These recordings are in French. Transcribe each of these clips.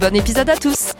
Bon épisode à tous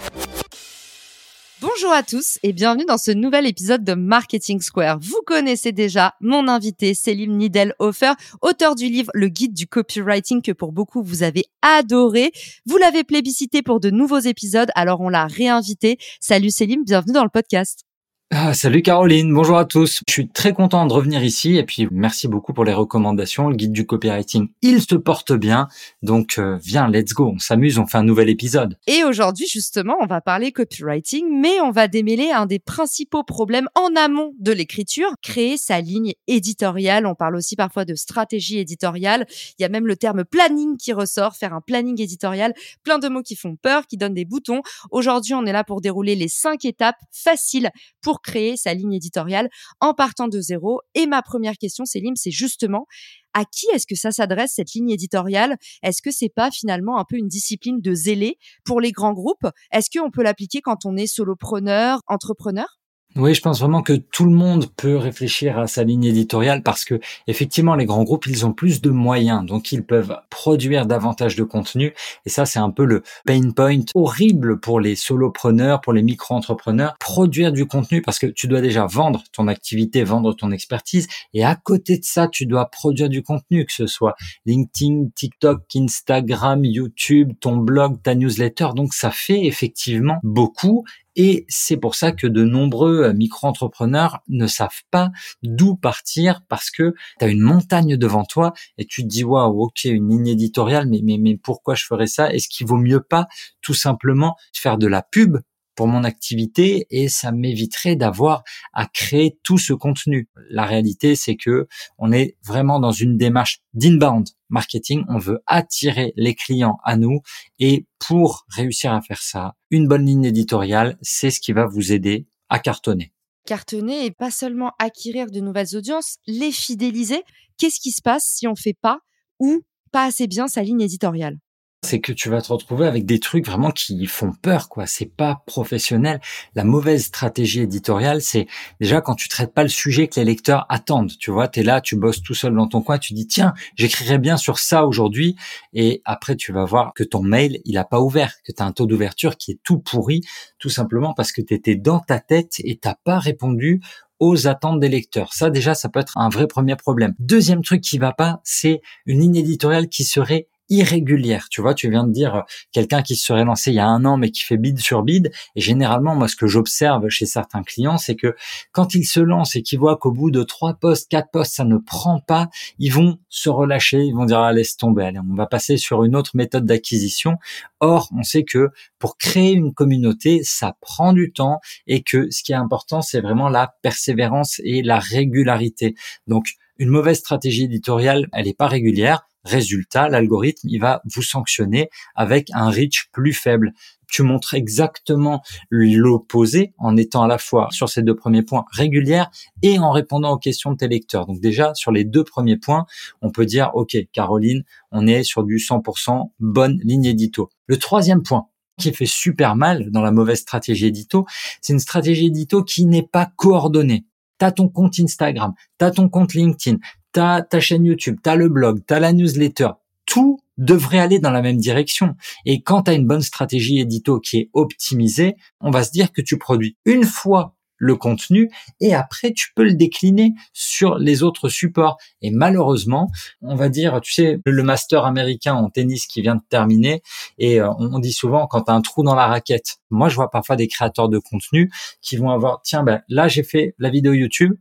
Bonjour à tous et bienvenue dans ce nouvel épisode de Marketing Square. Vous connaissez déjà mon invité Selim Nidel-Hofer, auteur du livre Le guide du copywriting que pour beaucoup vous avez adoré. Vous l'avez plébiscité pour de nouveaux épisodes, alors on l'a réinvité. Salut Selim, bienvenue dans le podcast. Ah, salut Caroline, bonjour à tous. Je suis très content de revenir ici et puis merci beaucoup pour les recommandations. Le guide du copywriting, il se porte bien. Donc euh, viens, let's go, on s'amuse, on fait un nouvel épisode. Et aujourd'hui justement, on va parler copywriting, mais on va démêler un des principaux problèmes en amont de l'écriture, créer sa ligne éditoriale. On parle aussi parfois de stratégie éditoriale. Il y a même le terme planning qui ressort, faire un planning éditorial. Plein de mots qui font peur, qui donnent des boutons. Aujourd'hui, on est là pour dérouler les cinq étapes faciles pour créer sa ligne éditoriale en partant de zéro. Et ma première question, Célim, c'est justement à qui est-ce que ça s'adresse cette ligne éditoriale? Est-ce que c'est pas finalement un peu une discipline de zélé pour les grands groupes? Est-ce qu'on peut l'appliquer quand on est solopreneur, entrepreneur? Oui, je pense vraiment que tout le monde peut réfléchir à sa ligne éditoriale parce que effectivement les grands groupes ils ont plus de moyens. Donc ils peuvent produire davantage de contenu. Et ça c'est un peu le pain point horrible pour les solopreneurs, pour les micro-entrepreneurs, produire du contenu parce que tu dois déjà vendre ton activité, vendre ton expertise. Et à côté de ça tu dois produire du contenu que ce soit LinkedIn, TikTok, Instagram, YouTube, ton blog, ta newsletter. Donc ça fait effectivement beaucoup et c'est pour ça que de nombreux euh, micro-entrepreneurs ne savent pas d'où partir parce que tu as une montagne devant toi et tu te dis waouh, OK, une ligne éditoriale mais mais mais pourquoi je ferais ça? Est-ce qu'il vaut mieux pas tout simplement faire de la pub pour mon activité et ça m'éviterait d'avoir à créer tout ce contenu. La réalité, c'est que on est vraiment dans une démarche d'inbound marketing. On veut attirer les clients à nous et pour réussir à faire ça, une bonne ligne éditoriale, c'est ce qui va vous aider à cartonner. Cartonner et pas seulement acquérir de nouvelles audiences, les fidéliser. Qu'est-ce qui se passe si on fait pas ou pas assez bien sa ligne éditoriale? C'est que tu vas te retrouver avec des trucs vraiment qui font peur, quoi. C'est pas professionnel. La mauvaise stratégie éditoriale, c'est déjà quand tu traites pas le sujet que les lecteurs attendent. Tu vois, t'es là, tu bosses tout seul dans ton coin, tu dis tiens, j'écrirai bien sur ça aujourd'hui, et après tu vas voir que ton mail il a pas ouvert, que tu as un taux d'ouverture qui est tout pourri, tout simplement parce que tu étais dans ta tête et t'as pas répondu aux attentes des lecteurs. Ça déjà, ça peut être un vrai premier problème. Deuxième truc qui va pas, c'est une ligne éditoriale qui serait irrégulière. Tu vois, tu viens de dire euh, quelqu'un qui se serait lancé il y a un an mais qui fait bid sur bid. Et généralement, moi, ce que j'observe chez certains clients, c'est que quand ils se lancent et qu'ils voient qu'au bout de trois postes, quatre postes, ça ne prend pas, ils vont se relâcher, ils vont dire ah, laisse tomber, allez, on va passer sur une autre méthode d'acquisition. Or, on sait que pour créer une communauté, ça prend du temps et que ce qui est important, c'est vraiment la persévérance et la régularité. Donc, une mauvaise stratégie éditoriale, elle n'est pas régulière Résultat, l'algorithme, il va vous sanctionner avec un reach plus faible. Tu montres exactement l'opposé en étant à la fois sur ces deux premiers points régulière et en répondant aux questions de tes lecteurs. Donc déjà, sur les deux premiers points, on peut dire, OK, Caroline, on est sur du 100% bonne ligne édito. Le troisième point, qui fait super mal dans la mauvaise stratégie édito, c'est une stratégie édito qui n'est pas coordonnée. T'as ton compte Instagram, t'as ton compte LinkedIn, t'as ta chaîne YouTube, t'as le blog, t'as la newsletter, tout devrait aller dans la même direction. Et quand tu une bonne stratégie édito qui est optimisée, on va se dire que tu produis une fois le contenu et après tu peux le décliner sur les autres supports. Et malheureusement, on va dire, tu sais, le master américain en tennis qui vient de terminer et euh, on dit souvent quand tu un trou dans la raquette. Moi, je vois parfois des créateurs de contenu qui vont avoir, tiens, ben là j'ai fait la vidéo YouTube,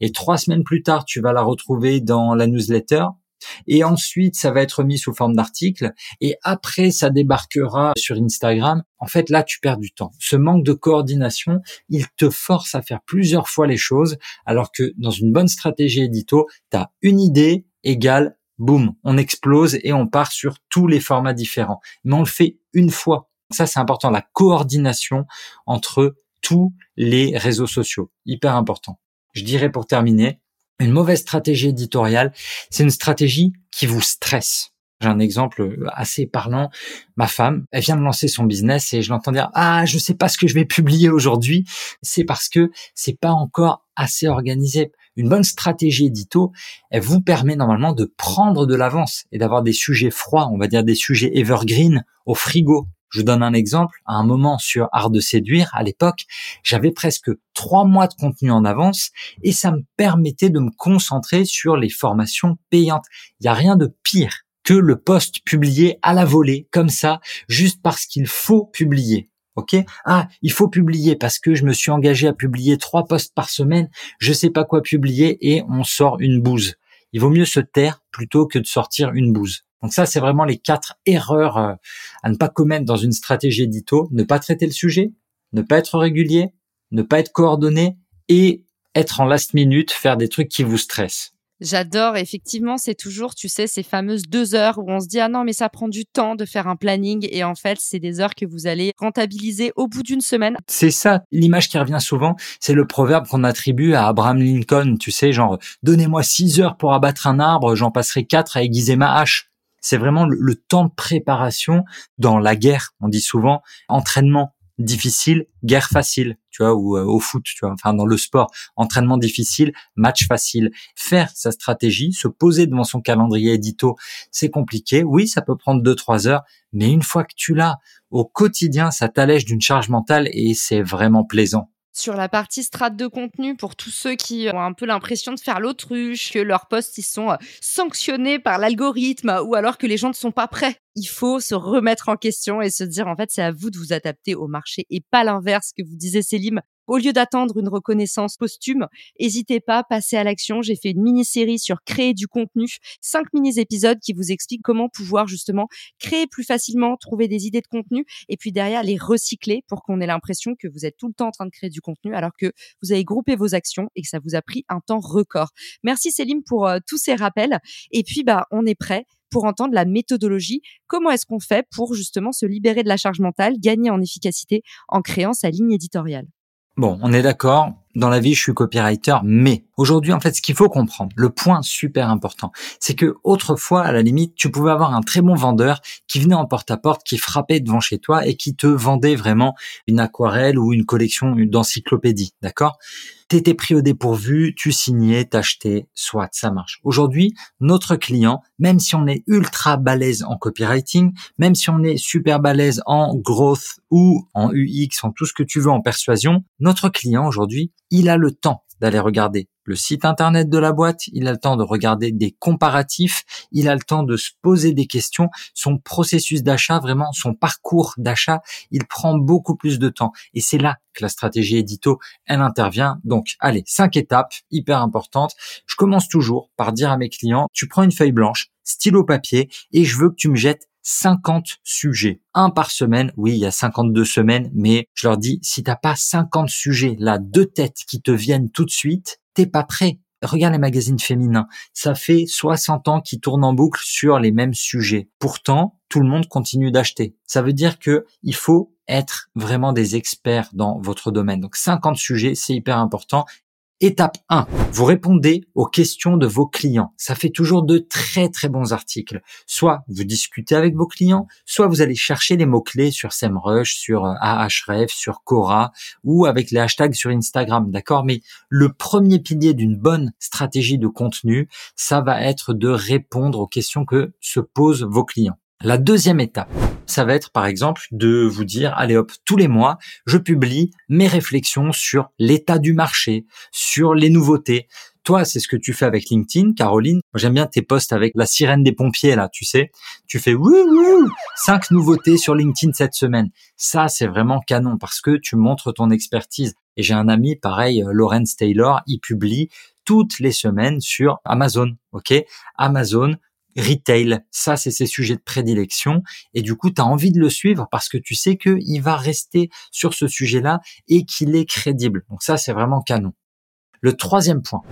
Et trois semaines plus tard, tu vas la retrouver dans la newsletter. Et ensuite, ça va être mis sous forme d'article. Et après, ça débarquera sur Instagram. En fait, là, tu perds du temps. Ce manque de coordination, il te force à faire plusieurs fois les choses, alors que dans une bonne stratégie édito, tu as une idée égale, boum, on explose et on part sur tous les formats différents. Mais on le fait une fois. Ça, c'est important. La coordination entre tous les réseaux sociaux. Hyper important. Je dirais pour terminer, une mauvaise stratégie éditoriale, c'est une stratégie qui vous stresse. J'ai un exemple assez parlant. Ma femme, elle vient de lancer son business et je l'entends dire ah je sais pas ce que je vais publier aujourd'hui. C'est parce que c'est pas encore assez organisé. Une bonne stratégie édito, elle vous permet normalement de prendre de l'avance et d'avoir des sujets froids, on va dire des sujets evergreen au frigo. Je vous donne un exemple. À un moment sur Art de séduire, à l'époque, j'avais presque trois mois de contenu en avance et ça me permettait de me concentrer sur les formations payantes. Il n'y a rien de pire que le poste publié à la volée, comme ça, juste parce qu'il faut publier. Ok? Ah, il faut publier parce que je me suis engagé à publier trois postes par semaine. Je sais pas quoi publier et on sort une bouse. Il vaut mieux se taire plutôt que de sortir une bouse. Donc ça, c'est vraiment les quatre erreurs euh, à ne pas commettre dans une stratégie édito. Ne pas traiter le sujet, ne pas être régulier, ne pas être coordonné et être en last minute, faire des trucs qui vous stressent. J'adore, effectivement, c'est toujours, tu sais, ces fameuses deux heures où on se dit, ah non, mais ça prend du temps de faire un planning. Et en fait, c'est des heures que vous allez rentabiliser au bout d'une semaine. C'est ça, l'image qui revient souvent, c'est le proverbe qu'on attribue à Abraham Lincoln, tu sais, genre, donnez-moi six heures pour abattre un arbre, j'en passerai quatre à aiguiser ma hache c'est vraiment le, temps de préparation dans la guerre. On dit souvent entraînement difficile, guerre facile, tu vois, ou euh, au foot, tu vois, enfin dans le sport, entraînement difficile, match facile. Faire sa stratégie, se poser devant son calendrier édito, c'est compliqué. Oui, ça peut prendre deux trois heures, mais une fois que tu l'as au quotidien, ça t'allège d'une charge mentale et c'est vraiment plaisant sur la partie strate de contenu pour tous ceux qui ont un peu l'impression de faire l'autruche, que leurs posts ils sont euh, sanctionnés par l'algorithme ou alors que les gens ne sont pas prêts. Il faut se remettre en question et se dire en fait c'est à vous de vous adapter au marché et pas l'inverse que vous disait Célim. Au lieu d'attendre une reconnaissance posthume, n'hésitez pas, passez à l'action. J'ai fait une mini-série sur créer du contenu, cinq mini-épisodes qui vous expliquent comment pouvoir justement créer plus facilement, trouver des idées de contenu et puis derrière les recycler pour qu'on ait l'impression que vous êtes tout le temps en train de créer du contenu alors que vous avez groupé vos actions et que ça vous a pris un temps record. Merci Céline pour euh, tous ces rappels. Et puis, bah, on est prêt pour entendre la méthodologie. Comment est-ce qu'on fait pour justement se libérer de la charge mentale, gagner en efficacité en créant sa ligne éditoriale? Bon, on est d'accord. Dans la vie, je suis copywriter, mais aujourd'hui, en fait, ce qu'il faut comprendre, le point super important, c'est que autrefois, à la limite, tu pouvais avoir un très bon vendeur qui venait en porte-à-porte, qui frappait devant chez toi et qui te vendait vraiment une aquarelle ou une collection d'encyclopédie, d'accord? T'étais pris au dépourvu, tu signais, t'achetais, soit ça marche. Aujourd'hui, notre client, même si on est ultra balèze en copywriting, même si on est super balèze en growth ou en UX, en tout ce que tu veux en persuasion, notre client aujourd'hui, il a le temps d'aller regarder le site internet de la boîte, il a le temps de regarder des comparatifs, il a le temps de se poser des questions, son processus d'achat, vraiment son parcours d'achat, il prend beaucoup plus de temps. Et c'est là que la stratégie édito, elle intervient. Donc, allez, cinq étapes hyper importantes. Je commence toujours par dire à mes clients, tu prends une feuille blanche, stylo papier, et je veux que tu me jettes 50 sujets. Un par semaine. Oui, il y a 52 semaines, mais je leur dis, si t'as pas 50 sujets, là, deux têtes qui te viennent tout de suite, t'es pas prêt. Regarde les magazines féminins. Ça fait 60 ans qu'ils tournent en boucle sur les mêmes sujets. Pourtant, tout le monde continue d'acheter. Ça veut dire que il faut être vraiment des experts dans votre domaine. Donc 50 sujets, c'est hyper important Étape 1. Vous répondez aux questions de vos clients. Ça fait toujours de très très bons articles. Soit vous discutez avec vos clients, soit vous allez chercher les mots-clés sur SEMrush, sur euh, Ahref, sur Quora ou avec les hashtags sur Instagram, d'accord? Mais le premier pilier d'une bonne stratégie de contenu, ça va être de répondre aux questions que se posent vos clients. La deuxième étape, ça va être par exemple de vous dire, allez hop, tous les mois, je publie mes réflexions sur l'état du marché, sur les nouveautés. Toi, c'est ce que tu fais avec LinkedIn, Caroline. J'aime bien tes posts avec la sirène des pompiers, là, tu sais. Tu fais wouh, cinq nouveautés sur LinkedIn cette semaine. Ça, c'est vraiment canon parce que tu montres ton expertise. Et j'ai un ami, pareil, Lawrence Taylor, il publie toutes les semaines sur Amazon, ok? Amazon, retail, ça c'est ses sujets de prédilection et du coup tu as envie de le suivre parce que tu sais qu'il va rester sur ce sujet-là et qu'il est crédible. Donc ça c'est vraiment canon. Le troisième point,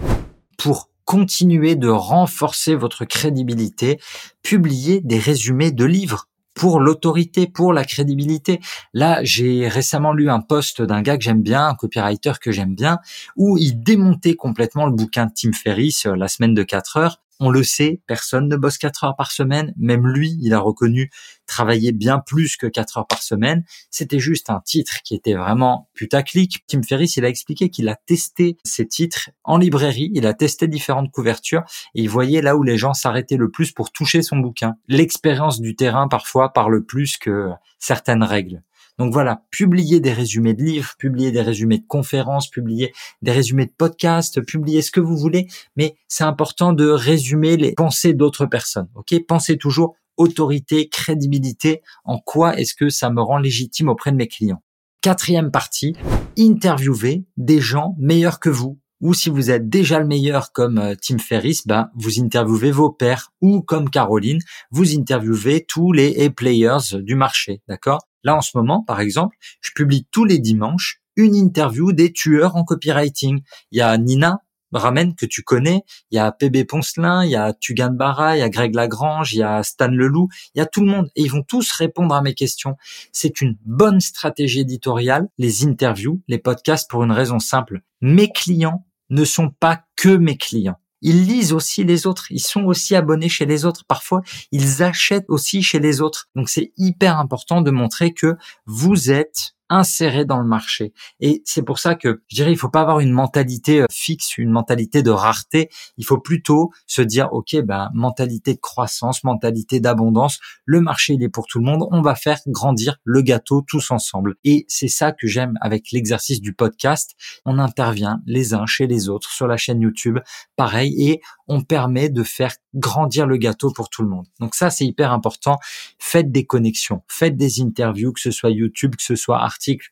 pour continuer de renforcer votre crédibilité, publiez des résumés de livres pour l'autorité, pour la crédibilité. Là, j'ai récemment lu un post d'un gars que j'aime bien, un copywriter que j'aime bien, où il démontait complètement le bouquin de Tim Ferriss, euh, La semaine de 4 heures, on le sait, personne ne bosse 4 heures par semaine. Même lui, il a reconnu travailler bien plus que 4 heures par semaine. C'était juste un titre qui était vraiment putaclic. Tim Ferriss, il a expliqué qu'il a testé ces titres en librairie. Il a testé différentes couvertures et il voyait là où les gens s'arrêtaient le plus pour toucher son bouquin. L'expérience du terrain parfois parle plus que certaines règles. Donc voilà, publier des résumés de livres, publier des résumés de conférences, publier des résumés de podcasts, publier ce que vous voulez, mais c'est important de résumer les pensées d'autres personnes. Ok, pensez toujours autorité, crédibilité. En quoi est-ce que ça me rend légitime auprès de mes clients? Quatrième partie, interviewez des gens meilleurs que vous. Ou si vous êtes déjà le meilleur comme euh, Tim Ferriss, ben, vous interviewez vos pairs. Ou comme Caroline, vous interviewez tous les A-players du marché. D'accord? Là, en ce moment, par exemple, je publie tous les dimanches une interview des tueurs en copywriting. Il y a Nina Ramen que tu connais, il y a PB Poncelin, il y a Tugan Barra, il y a Greg Lagrange, il y a Stan Leloup, il y a tout le monde et ils vont tous répondre à mes questions. C'est une bonne stratégie éditoriale, les interviews, les podcasts pour une raison simple. Mes clients ne sont pas que mes clients ils lisent aussi les autres, ils sont aussi abonnés chez les autres. Parfois, ils achètent aussi chez les autres. Donc c'est hyper important de montrer que vous êtes inséré dans le marché. Et c'est pour ça que je dirais il faut pas avoir une mentalité euh, fixe, une mentalité de rareté. Il faut plutôt se dire ok ben mentalité de croissance, mentalité d'abondance. Le marché il est pour tout le monde. On va faire grandir le gâteau tous ensemble. Et c'est ça que j'aime avec l'exercice du podcast. On intervient les uns chez les autres sur la chaîne YouTube, pareil, et on permet de faire grandir le gâteau pour tout le monde. Donc ça c'est hyper important. Faites des connexions, faites des interviews, que ce soit YouTube, que ce soit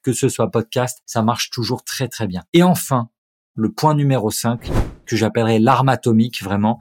que ce soit podcast, ça marche toujours très très bien. Et enfin, le point numéro 5, que j'appellerais l'arme atomique vraiment,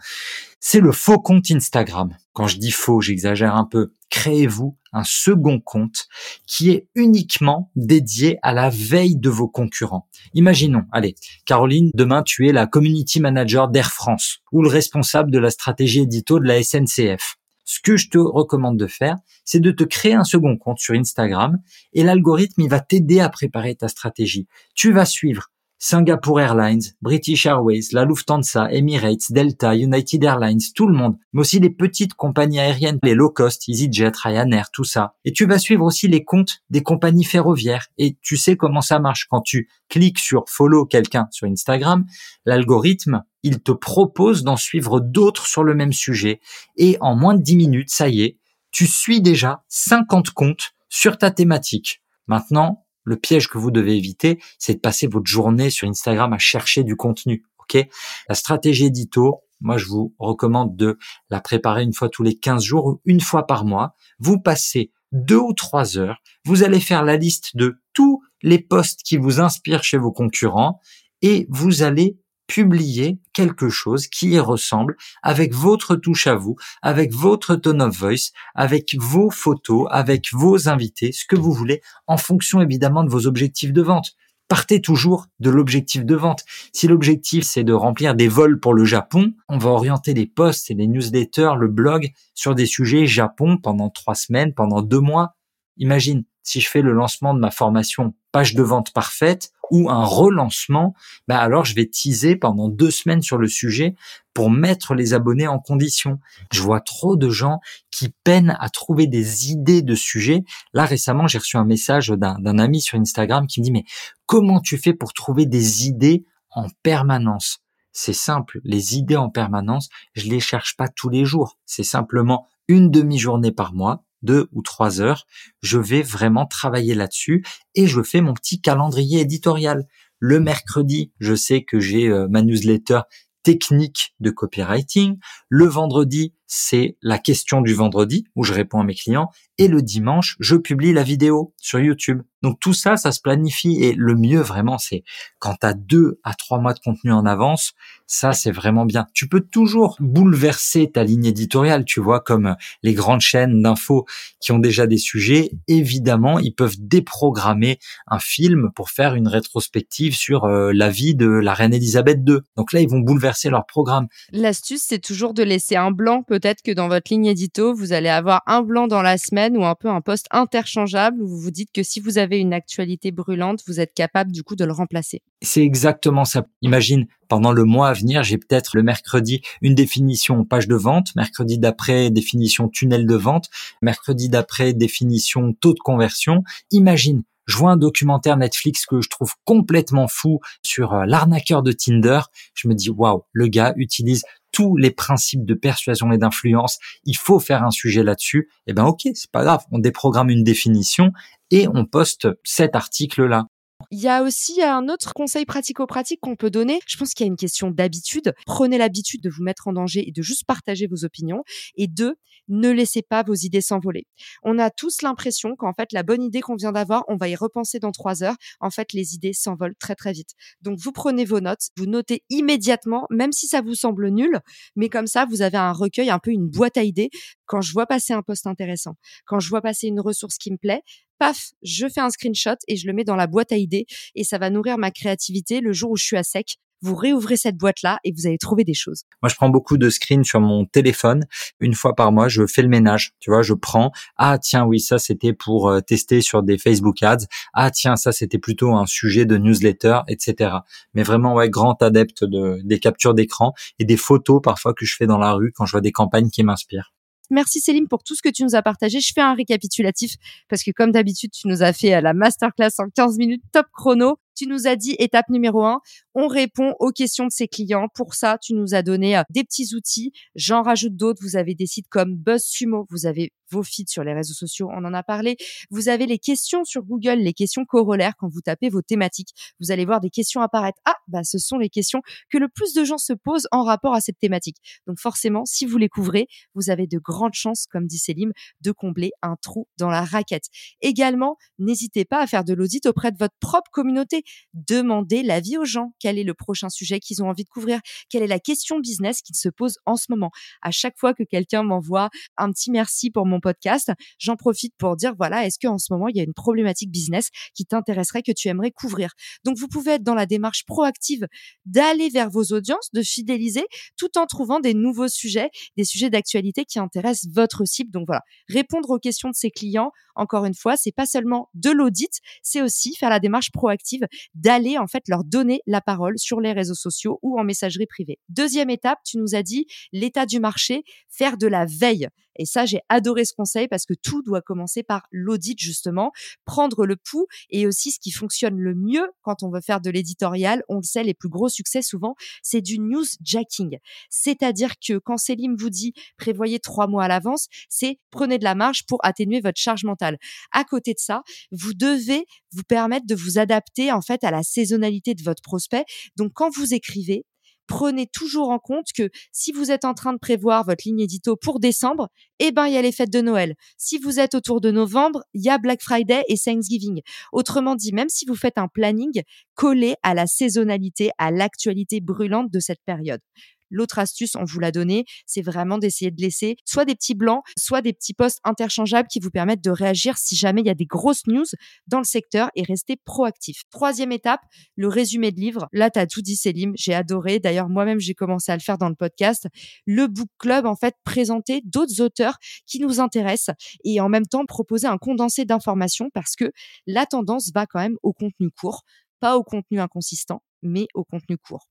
c'est le faux compte Instagram. Quand je dis faux, j'exagère un peu. Créez-vous un second compte qui est uniquement dédié à la veille de vos concurrents. Imaginons, allez, Caroline, demain tu es la community manager d'Air France ou le responsable de la stratégie édito de la SNCF ce que je te recommande de faire, c'est de te créer un second compte sur Instagram et l'algorithme, il va t'aider à préparer ta stratégie. Tu vas suivre Singapore Airlines, British Airways, la Lufthansa, Emirates, Delta, United Airlines, tout le monde, mais aussi les petites compagnies aériennes, les low cost, EasyJet, Ryanair, tout ça. Et tu vas suivre aussi les comptes des compagnies ferroviaires. Et tu sais comment ça marche. Quand tu cliques sur follow quelqu'un sur Instagram, l'algorithme, il te propose d'en suivre d'autres sur le même sujet. Et en moins de 10 minutes, ça y est, tu suis déjà 50 comptes sur ta thématique. Maintenant, le piège que vous devez éviter, c'est de passer votre journée sur Instagram à chercher du contenu. Ok? La stratégie édito, moi je vous recommande de la préparer une fois tous les 15 jours ou une fois par mois. Vous passez deux ou trois heures, vous allez faire la liste de tous les posts qui vous inspirent chez vos concurrents et vous allez publier quelque chose qui y ressemble avec votre touche à vous, avec votre tone of voice, avec vos photos, avec vos invités, ce que vous voulez, en fonction évidemment de vos objectifs de vente. Partez toujours de l'objectif de vente. Si l'objectif c'est de remplir des vols pour le Japon, on va orienter les posts et les newsletters, le blog sur des sujets Japon pendant trois semaines, pendant deux mois. Imagine, si je fais le lancement de ma formation page de vente parfaite ou un relancement, bah alors je vais teaser pendant deux semaines sur le sujet pour mettre les abonnés en condition. Je vois trop de gens qui peinent à trouver des idées de sujets. Là récemment, j'ai reçu un message d'un ami sur Instagram qui me dit mais comment tu fais pour trouver des idées en permanence? C'est simple, les idées en permanence, je les cherche pas tous les jours. C'est simplement une demi-journée par mois deux ou trois heures, je vais vraiment travailler là-dessus et je fais mon petit calendrier éditorial. Le mercredi, je sais que j'ai euh, ma newsletter technique de copywriting. Le vendredi, c'est la question du vendredi où je réponds à mes clients et le dimanche, je publie la vidéo sur YouTube. Donc tout ça, ça se planifie et le mieux vraiment, c'est quand tu as deux à trois mois de contenu en avance, ça c'est vraiment bien. Tu peux toujours bouleverser ta ligne éditoriale, tu vois, comme les grandes chaînes d'infos qui ont déjà des sujets. Évidemment, ils peuvent déprogrammer un film pour faire une rétrospective sur euh, la vie de la reine Elisabeth II. Donc là, ils vont bouleverser leur programme. L'astuce, c'est toujours de laisser un blanc. Peut-être que dans votre ligne édito, vous allez avoir un blanc dans la semaine ou un peu un poste interchangeable où vous vous dites que si vous avez une actualité brûlante, vous êtes capable du coup de le remplacer? C'est exactement ça. Imagine, pendant le mois à venir, j'ai peut-être le mercredi une définition page de vente, mercredi d'après définition tunnel de vente, mercredi d'après définition taux de conversion. Imagine, je vois un documentaire Netflix que je trouve complètement fou sur euh, l'arnaqueur de Tinder. Je me dis, waouh, le gars utilise tous les principes de persuasion et d'influence. Il faut faire un sujet là-dessus. Eh ben, ok, c'est pas grave. On déprogramme une définition et on poste cet article-là. Il y a aussi un autre conseil pratico-pratique qu'on peut donner. Je pense qu'il y a une question d'habitude. Prenez l'habitude de vous mettre en danger et de juste partager vos opinions. Et deux, ne laissez pas vos idées s'envoler. On a tous l'impression qu'en fait, la bonne idée qu'on vient d'avoir, on va y repenser dans trois heures. En fait, les idées s'envolent très très vite. Donc, vous prenez vos notes, vous notez immédiatement, même si ça vous semble nul, mais comme ça, vous avez un recueil, un peu une boîte à idées. Quand je vois passer un poste intéressant, quand je vois passer une ressource qui me plaît, paf, je fais un screenshot et je le mets dans la boîte à idées et ça va nourrir ma créativité le jour où je suis à sec. Vous réouvrez cette boîte-là et vous allez trouver des choses. Moi, je prends beaucoup de screens sur mon téléphone. Une fois par mois, je fais le ménage. Tu vois, je prends, ah tiens, oui, ça c'était pour euh, tester sur des Facebook Ads. Ah tiens, ça c'était plutôt un sujet de newsletter, etc. Mais vraiment, ouais, grand adepte de, des captures d'écran et des photos parfois que je fais dans la rue quand je vois des campagnes qui m'inspirent. Merci Céline pour tout ce que tu nous as partagé. Je fais un récapitulatif parce que comme d'habitude, tu nous as fait euh, la masterclass en 15 minutes top chrono. Tu nous as dit étape numéro un, on répond aux questions de ses clients. Pour ça, tu nous as donné euh, des petits outils. J'en rajoute d'autres. Vous avez des sites comme BuzzSumo. Vous avez vos feeds sur les réseaux sociaux. On en a parlé. Vous avez les questions sur Google, les questions corollaires quand vous tapez vos thématiques. Vous allez voir des questions apparaître. Ah, bah, ce sont les questions que le plus de gens se posent en rapport à cette thématique. Donc, forcément, si vous les couvrez, vous avez de grandes chances, comme dit Célim, de combler un trou dans la raquette. Également, n'hésitez pas à faire de l'audit auprès de votre propre communauté. Demandez l'avis aux gens. Quel est le prochain sujet qu'ils ont envie de couvrir? Quelle est la question business qu'ils se posent en ce moment? À chaque fois que quelqu'un m'envoie un petit merci pour mon podcast, j'en profite pour dire, voilà, est-ce qu'en ce moment, il y a une problématique business qui t'intéresserait, que tu aimerais couvrir? Donc, vous pouvez être dans la démarche proactive d'aller vers vos audiences, de fidéliser, tout en trouvant des nouveaux sujets, des sujets d'actualité qui intéressent votre cible. Donc voilà, répondre aux questions de ses clients, encore une fois, c'est pas seulement de l'audit, c'est aussi faire la démarche proactive d'aller en fait leur donner la parole sur les réseaux sociaux ou en messagerie privée. Deuxième étape, tu nous as dit l'état du marché, faire de la veille. Et ça, j'ai adoré ce conseil parce que tout doit commencer par l'audit, justement, prendre le pouls et aussi ce qui fonctionne le mieux quand on veut faire de l'éditorial. On le sait, les plus gros succès souvent, c'est du news jacking. C'est-à-dire que quand Célim vous dit prévoyez trois mois à l'avance, c'est prenez de la marge pour atténuer votre charge mentale. À côté de ça, vous devez vous permettre de vous adapter, en fait, à la saisonnalité de votre prospect. Donc, quand vous écrivez, prenez toujours en compte que si vous êtes en train de prévoir votre ligne édito pour décembre, eh ben, il y a les fêtes de Noël. Si vous êtes autour de novembre, il y a Black Friday et Thanksgiving. Autrement dit, même si vous faites un planning, collé à la saisonnalité, à l'actualité brûlante de cette période. L'autre astuce, on vous l'a donné, c'est vraiment d'essayer de laisser soit des petits blancs, soit des petits posts interchangeables qui vous permettent de réagir si jamais il y a des grosses news dans le secteur et rester proactif. Troisième étape, le résumé de livre. Là, tu as tout dit, Célim. J'ai adoré. D'ailleurs, moi-même, j'ai commencé à le faire dans le podcast. Le book club, en fait, présenter d'autres auteurs qui nous intéressent et en même temps proposer un condensé d'informations parce que la tendance va quand même au contenu court, pas au contenu inconsistant, mais au contenu court.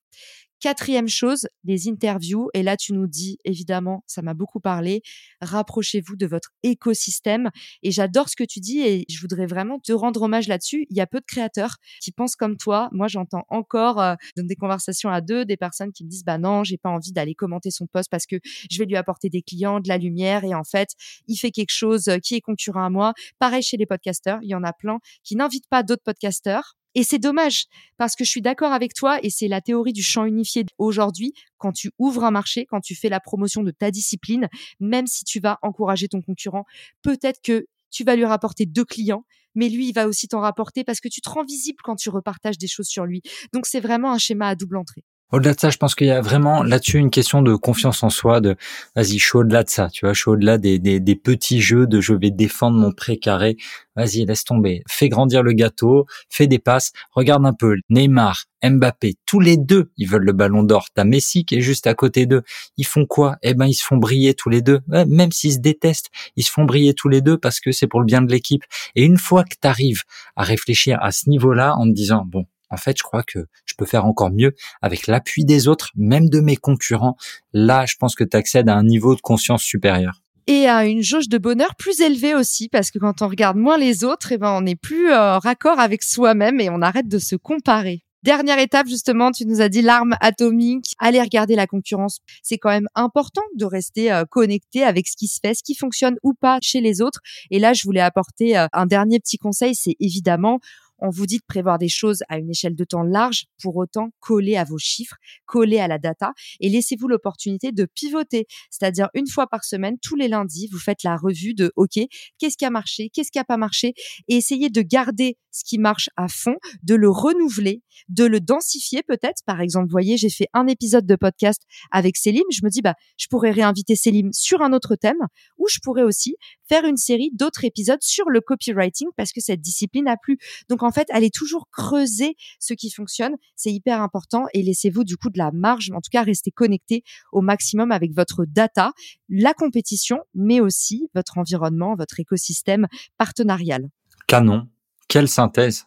Quatrième chose, les interviews. Et là, tu nous dis, évidemment, ça m'a beaucoup parlé, rapprochez-vous de votre écosystème. Et j'adore ce que tu dis et je voudrais vraiment te rendre hommage là-dessus. Il y a peu de créateurs qui pensent comme toi. Moi, j'entends encore euh, dans des conversations à deux des personnes qui me disent, bah non, j'ai pas envie d'aller commenter son poste parce que je vais lui apporter des clients, de la lumière et en fait, il fait quelque chose qui est concurrent à moi. Pareil chez les podcasteurs, il y en a plein qui n'invitent pas d'autres podcasteurs Et c'est dommage parce que je suis d'accord avec toi et c'est la théorie du champ unifié aujourd'hui. Quand tu ouvres un marché, quand tu fais la promotion de ta discipline, même si tu vas encourager ton concurrent, peut-être que tu vas lui rapporter deux clients, mais lui, il va aussi t'en rapporter parce que tu te rends visible quand tu repartages des choses sur lui. Donc c'est vraiment un schéma à double entrée. Au-delà de ça, je pense qu'il y a vraiment là-dessus une question de confiance en soi, de vas-y, je suis au-delà de ça, tu vois, je suis au-delà des, des, petits jeux de je vais défendre mon précaré. Vas-y, laisse tomber, fais grandir le gâteau, fais des passes, regarde un peu, Neymar, Mbappé, tous les deux, ils veulent le ballon d'or. T'as Messi qui est juste à côté d'eux. Ils font quoi? Eh ben, ils se font briller tous les deux. même s'ils se détestent, ils se font briller tous les deux parce que c'est pour le bien de l'équipe. Et une fois que tu arrives à réfléchir à ce niveau-là en te disant, bon, en fait, je crois que je peux faire encore mieux avec l'appui des autres, même de mes concurrents. Là, je pense que tu accèdes à un niveau de conscience supérieur et à une jauge de bonheur plus élevée aussi parce que quand on regarde moins les autres, eh ben on n'est plus euh, raccord avec soi-même et on arrête de se comparer. Dernière étape, justement, tu nous as dit l'arme atomique. Allez regarder la concurrence. C'est quand même important de rester euh, connecté avec ce qui se fait, ce qui fonctionne ou pas chez les autres. Et là, je voulais apporter euh, un dernier petit conseil, c'est évidemment on vous dit de prévoir des choses à une échelle de temps large, pour autant coller à vos chiffres, coller à la data et laissez-vous l'opportunité de pivoter. C'est-à-dire une fois par semaine, tous les lundis, vous faites la revue de OK, qu'est-ce qui a marché, qu'est-ce qui a pas marché? Et essayez de garder ce qui marche à fond, de le renouveler, de le densifier peut-être. Par exemple, voyez, j'ai fait un épisode de podcast avec Célim. Je me dis, bah, je pourrais réinviter Célim sur un autre thème ou je pourrais aussi faire une série d'autres épisodes sur le copywriting parce que cette discipline a plu. Donc, en fait, allez toujours creuser ce qui fonctionne. C'est hyper important et laissez-vous du coup de la marge, en tout cas, restez connecté au maximum avec votre data, la compétition, mais aussi votre environnement, votre écosystème partenarial. Canon. Quelle synthèse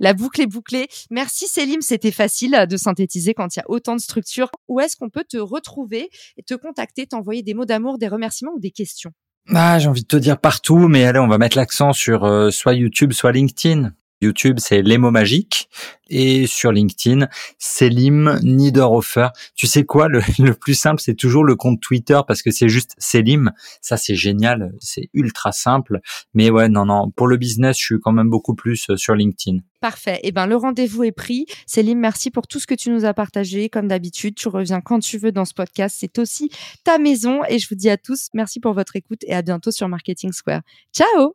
la boucle est bouclée. Merci Célim, c'était facile de synthétiser quand il y a autant de structures. Où est-ce qu'on peut te retrouver et te contacter, t'envoyer des mots d'amour, des remerciements ou des questions? Ah, j'ai envie de te dire partout, mais allez, on va mettre l'accent sur euh, soit YouTube, soit LinkedIn. YouTube, c'est les mots magiques. Et sur LinkedIn, Selim Niederhofer. Tu sais quoi, le, plus simple, c'est toujours le compte Twitter parce que c'est juste Selim. Ça, c'est génial. C'est ultra simple. Mais ouais, non, non. Pour le business, je suis quand même beaucoup plus euh, sur LinkedIn. Parfait. Eh ben, le rendez-vous est pris. Selim, merci pour tout ce que tu nous as partagé. Comme d'habitude, tu reviens quand tu veux dans ce podcast. C'est aussi ta maison. Et je vous dis à tous, merci pour votre écoute et à bientôt sur Marketing Square. Ciao!